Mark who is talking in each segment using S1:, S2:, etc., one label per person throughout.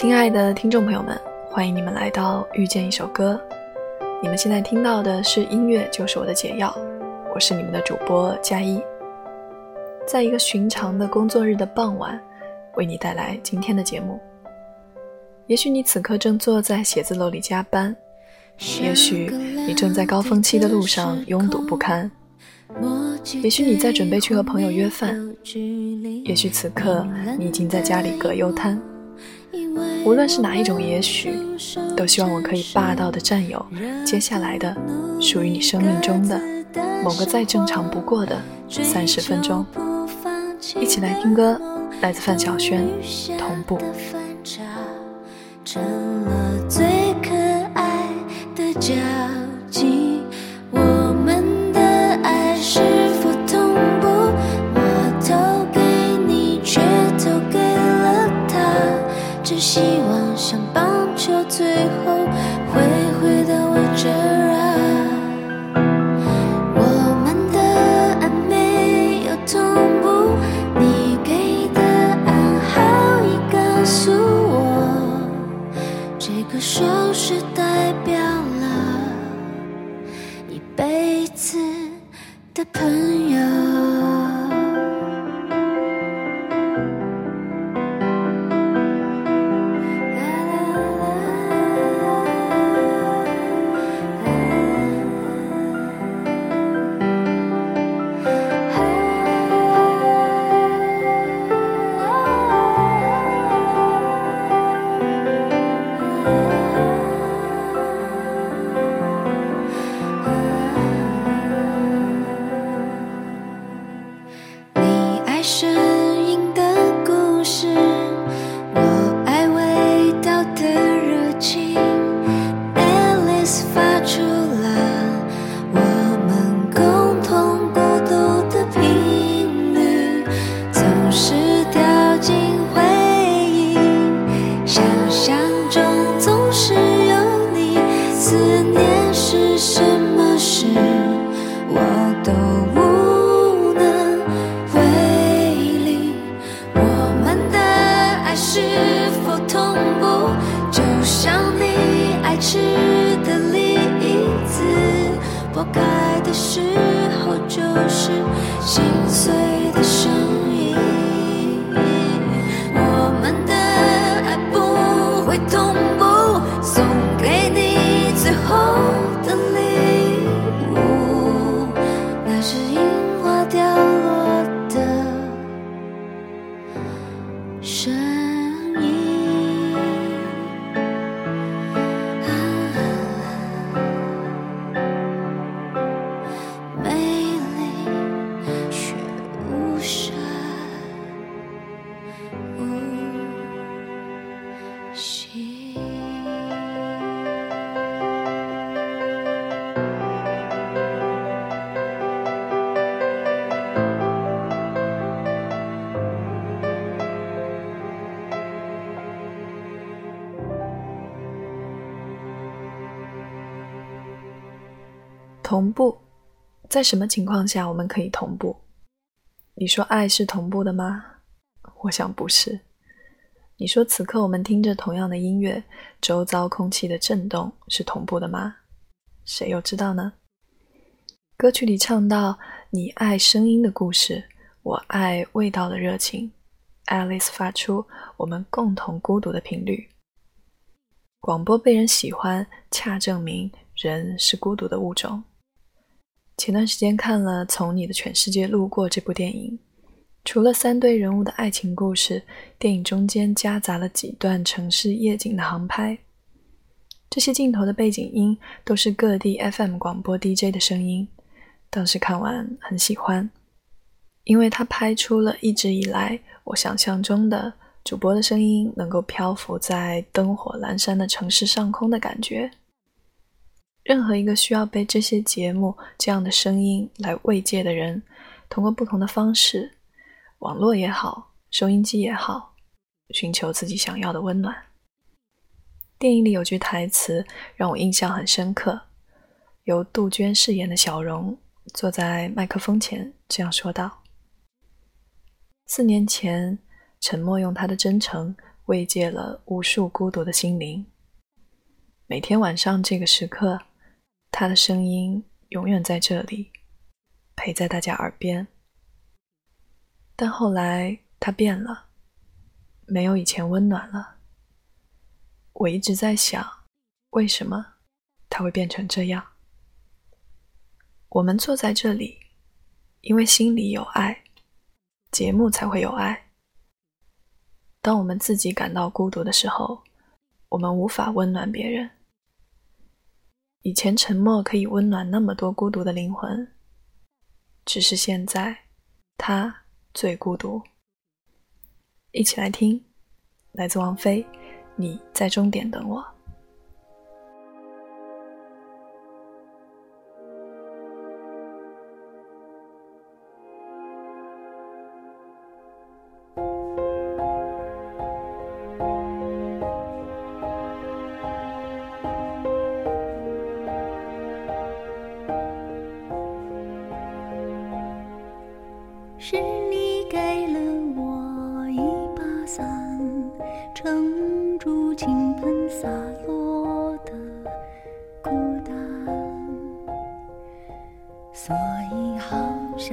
S1: 亲爱的听众朋友们，欢迎你们来到遇见一首歌。你们现在听到的是音乐就是我的解药，我是你们的主播佳一。在一个寻常的工作日的傍晚，为你带来今天的节目。也许你此刻正坐在写字楼里加班，也许你正在高峰期的路上拥堵不堪，也许你在准备去和朋友约饭，也许此刻你已经在家里葛优瘫。无论是哪一种，也许都希望我可以霸道的占有接下来的属于你生命中的某个再正常不过的三十分钟。一起来听歌，来自范晓萱，《同步》。想抱。同步，在什么情况下我们可以同步？你说爱是同步的吗？我想不是。你说此刻我们听着同样的音乐，周遭空气的震动是同步的吗？谁又知道呢？歌曲里唱到：“你爱声音的故事，我爱味道的热情。” Alice 发出我们共同孤独的频率。广播被人喜欢，恰证明人是孤独的物种。前段时间看了《从你的全世界路过》这部电影，除了三对人物的爱情故事，电影中间夹杂了几段城市夜景的航拍。这些镜头的背景音都是各地 FM 广播 DJ 的声音。当时看完很喜欢，因为它拍出了一直以来我想象中的主播的声音能够漂浮在灯火阑珊的城市上空的感觉。任何一个需要被这些节目这样的声音来慰藉的人，通过不同的方式，网络也好，收音机也好，寻求自己想要的温暖。电影里有句台词让我印象很深刻，由杜鹃饰演的小荣坐在麦克风前这样说道：“四年前，沉默用他的真诚
S2: 慰藉了无数孤独的心灵。每天晚上这个时刻，他的声音永远在这里，陪在大家耳边。但后来他变了，没有以前温暖了。我一直在想，为什么他会变成这样？我们坐在这里，因为心里有爱，节目才会有爱。当我们自己感到孤独的时候，我们无法温暖别人。以前沉默可以温暖那么多孤独的灵魂，只是现在他最孤独。一起来听，来自王菲，《你在终点等我》。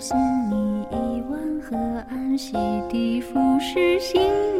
S1: 送你一碗河岸洗涤腐蚀心。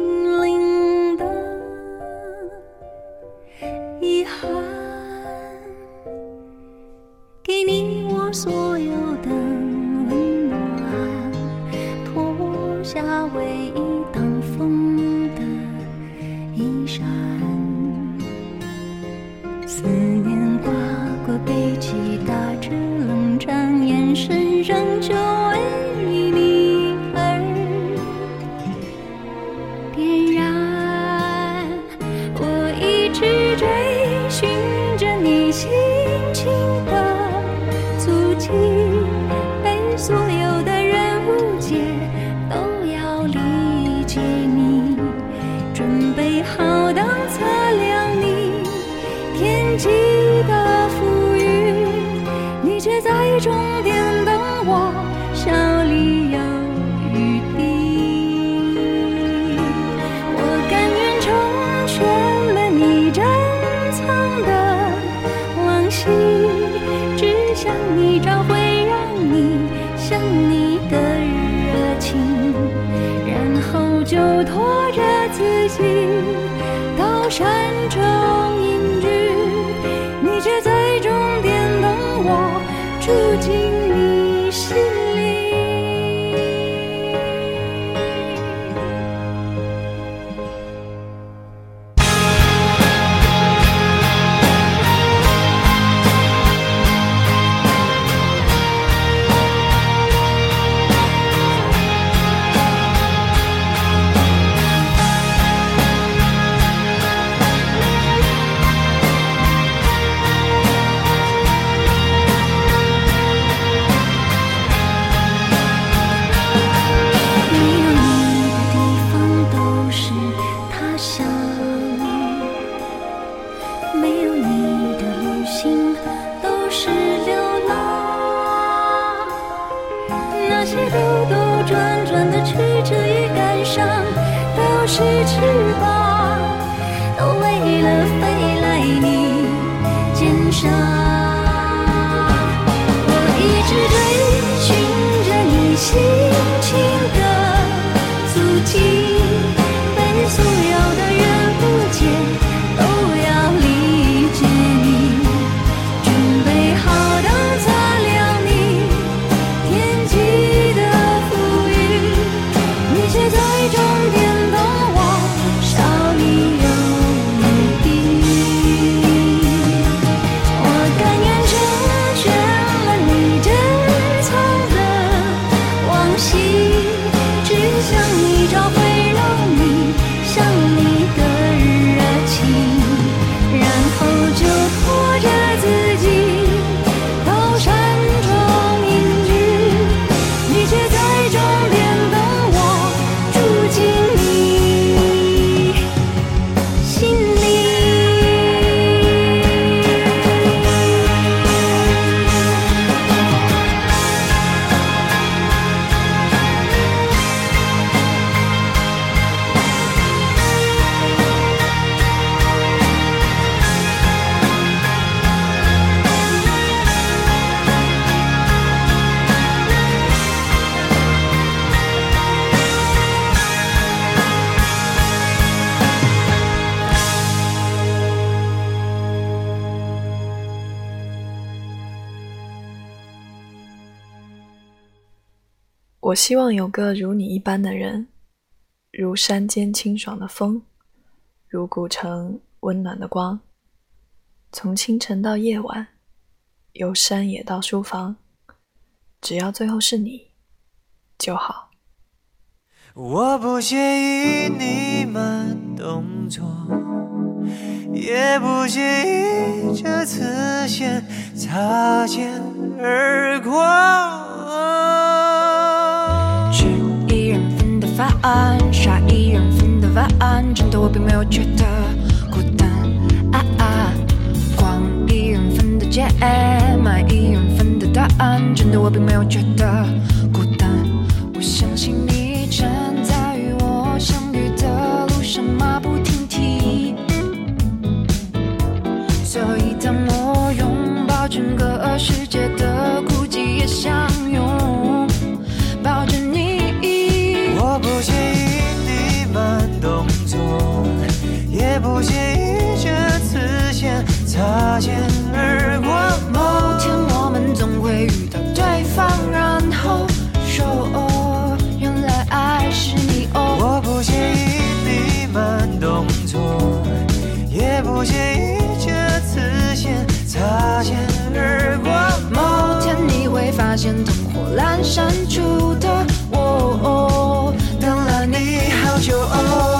S1: 想你找回让你想你的热情，然后就拖着自己到山我
S2: 希望有个如你一般的人，如山间清爽的风，如古城温暖的光。从清晨到夜晚，由山野到书房，只要最后是你就好。
S3: 我不介意你慢动作，也不介意这次先擦肩而过。
S4: 份的饭，刷一人份的晚安，真的我并没有觉得孤单。啊啊，逛一人份的街，买一人份的答案，真的我并没有觉得孤单。我相信你站在与我相遇的路上马不停蹄，所以当我拥抱整个世界的孤寂，也
S3: 想也不介意这次先擦肩而过。
S4: 某天我们总会遇到对方，然后说哦，原来爱是你哦。
S3: 我不介意你慢动作，也不介意这次先擦肩而过。
S4: 某天你会发现灯火阑珊处的我，
S3: 等了你好久哦。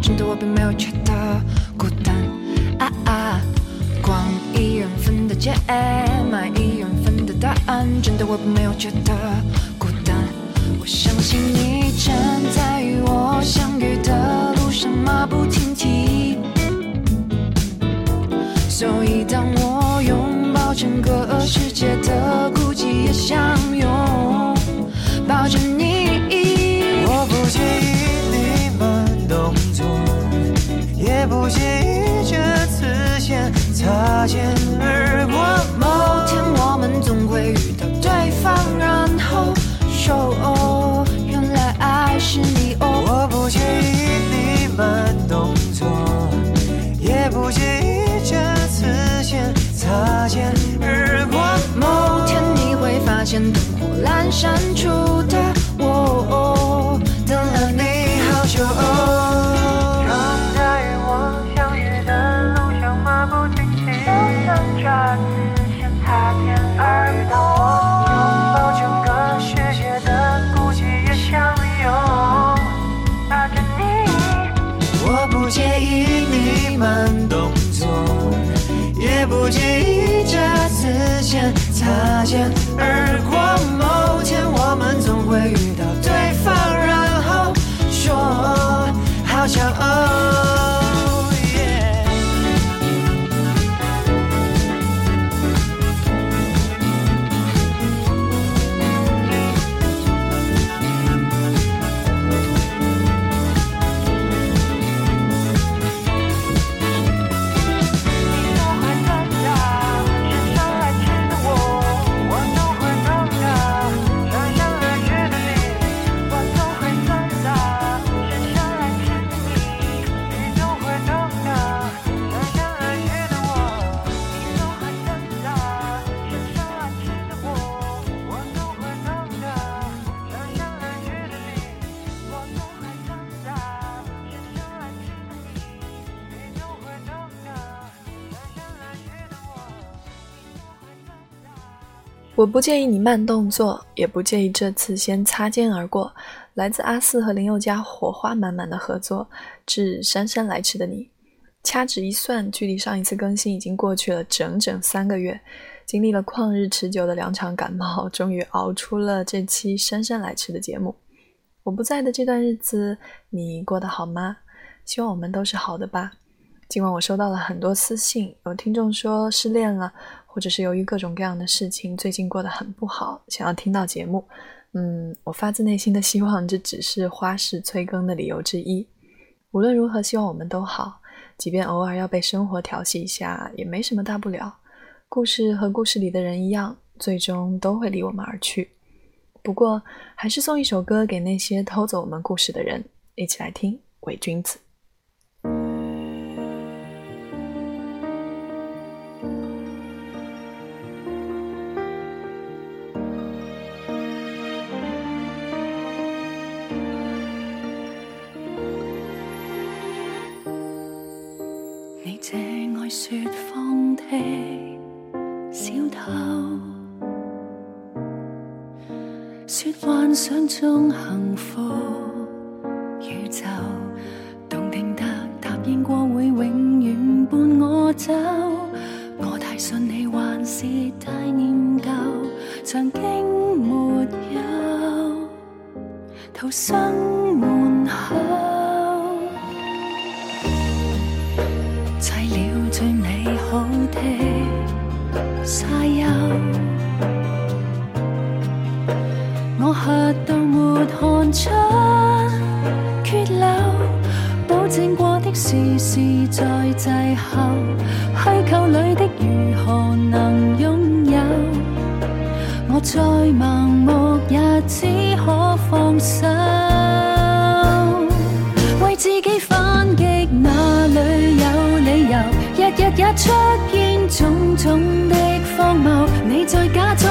S4: 真的我并没有觉得孤单。啊啊，逛一人份的街，买一人份的答案，真的我并没有觉得孤单。我相信你站在与我相遇的路上马不停蹄，所以当我拥抱整个世界的孤寂，也相拥
S3: 不介意这次先擦肩而过。
S4: 某天我们总会遇到对方，然后说哦，原来爱是你哦。
S3: 我不介意你慢动作，也不介意这次先擦肩而过。
S4: 某天你会发现灯火阑珊处的
S3: 擦我不介意你慢动作，也不介意这次先擦肩而过。来
S2: 自阿四和林宥嘉火花满满的合作，致姗姗来迟的你。掐指一算，距离上一次更新已经过去了整整三个月。经历了旷日持久的两场感冒，终于熬出了这期姗姗来迟的节目。我不在的这段日子，你过得好吗？希望我们都是好的吧。尽管我收到了很多私信，有听众说失恋了，或者是由于各种各样的事情，最近过得很不好，想要听到节目。嗯，我发自内心的希望这只是花式催更的理由之一。无论如何，希望我们都好，即便偶尔要被生活调戏一下，也没什么大不了。故事和故事里的人一样，最终都会离我们而去。不过，还是送一首歌给那些偷走我们故事的人，一起来听《伪君子》。
S1: 想中幸福宇宙，动听得答应过会永远伴我走。我太信你，还是太念旧，曾经没有逃生门口。保证过的事事在滞后，虚构里的如何能拥有？我再盲目也只可放手。为自己反击，哪里有理由？日日也出现种种的荒谬，你在假装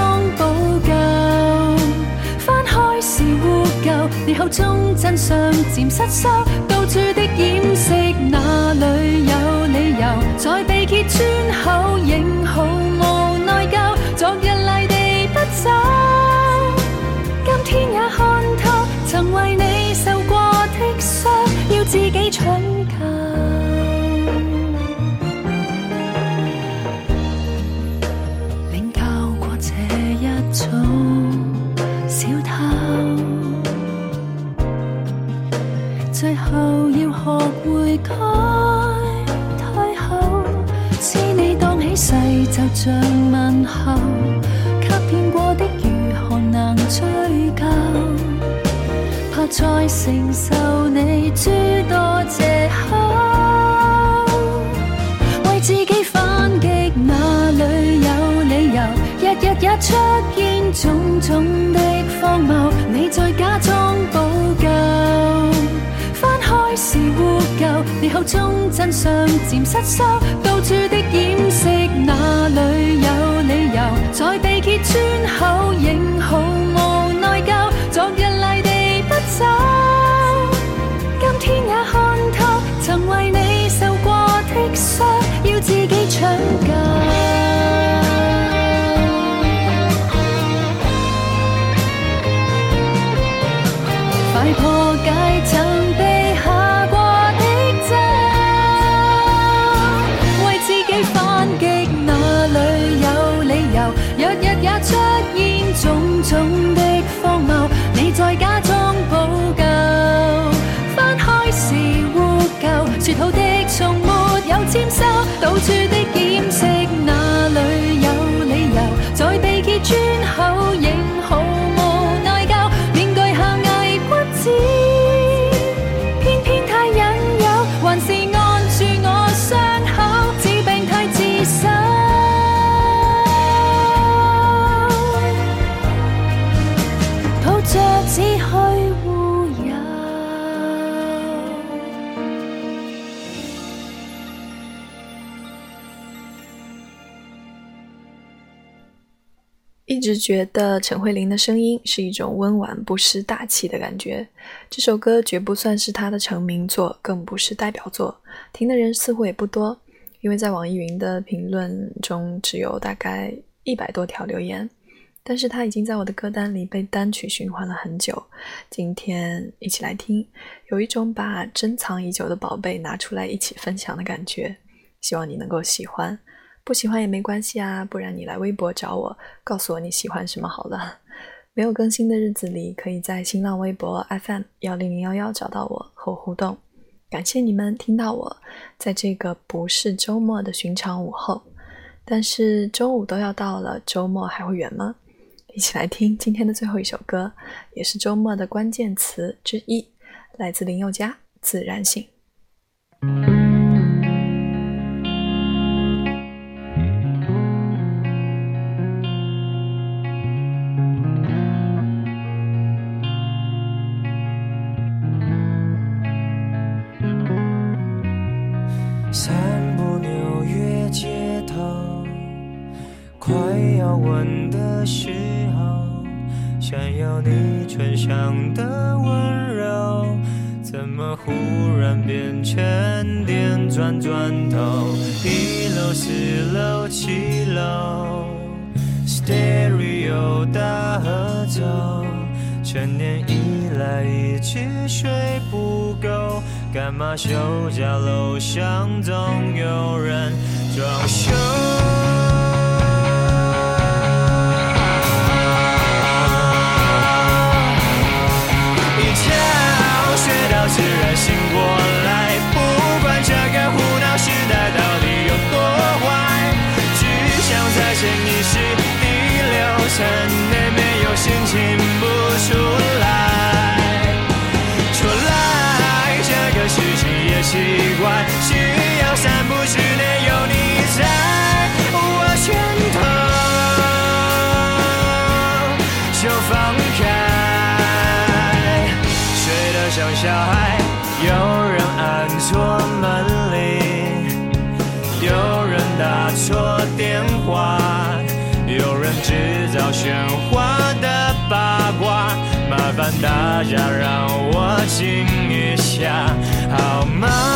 S1: 口中真相渐失收，到处的掩饰，哪里有理由？在被揭穿后，仍毫无内疚，昨日赖地不走。今天也看透，曾为你受过的伤，要自己抢最後要學會該退后。知你當起誓就像問候，給騙過的如何能追究？怕再承受你諸多藉口。為自己反擊，哪里有理由？日日也出現種種你口中真相渐失收，到处的掩饰，哪里有理由？在地铁穿後，仍毫
S2: 直觉得陈慧琳的声音是一种温婉不失大气的感觉。这首歌绝不算是她的成名作，更不是代表作，听的人似乎也不多，因为在网易云的评论中只有大概一百多条留言。但是它已经在我的歌单里被单曲循环了很久。今天一起来听，有一种把珍藏已久的宝贝拿出来一起分享的感觉。希望你能够喜欢。不喜欢也没关系啊，不然你来微博找我，告诉我你喜欢什么好了。没有更新的日子里，可以在新浪微博 FM 幺零零幺幺找到我和我互动。感谢你们听到我，在这个不是周末的寻常午后，但是周五都要到了，周末还会远吗？一起来听今天的最后一首歌，也是周末的关键词之一，来自林宥嘉《自然醒》。
S3: 散步纽约街头，快要吻的时候，想要你唇上的温柔，怎么忽然变成电钻钻头？一楼、四楼、七楼，Stereo 大合奏，成年以来一直睡不够。干嘛休假？楼上总有人装修。大家让我静一下好吗？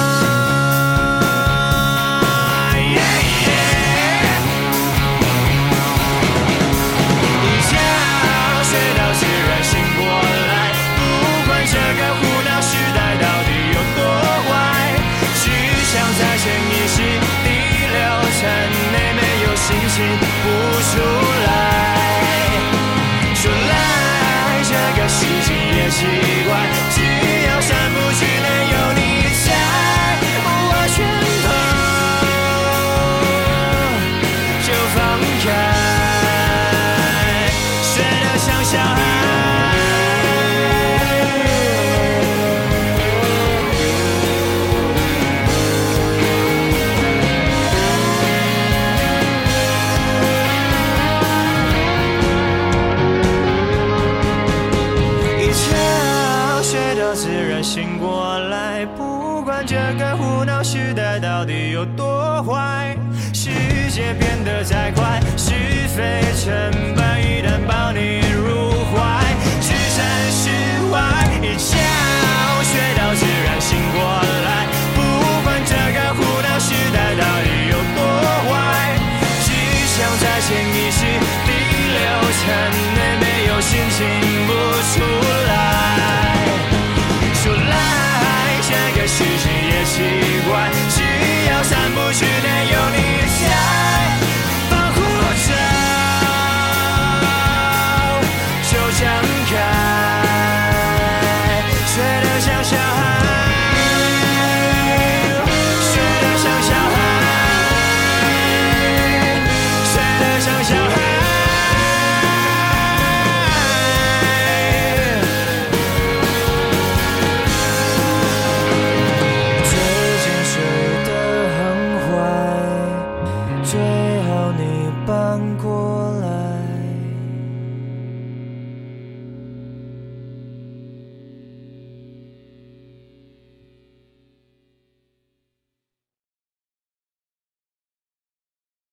S3: 有多坏世界变得再快是非。